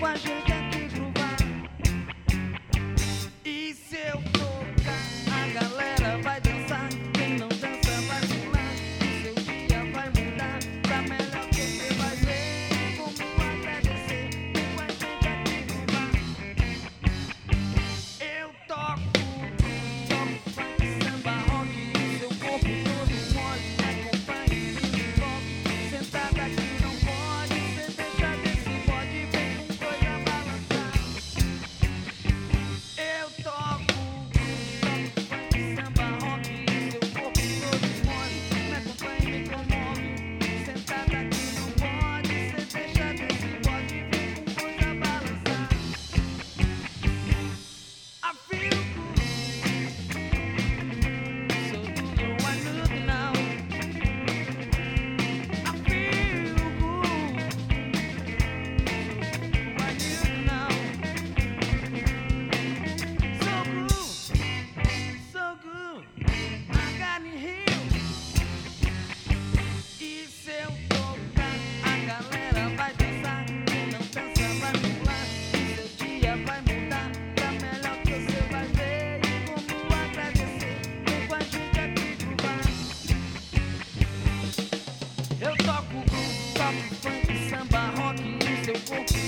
what you're doing. Pop, funk, samba, rock e seu corpo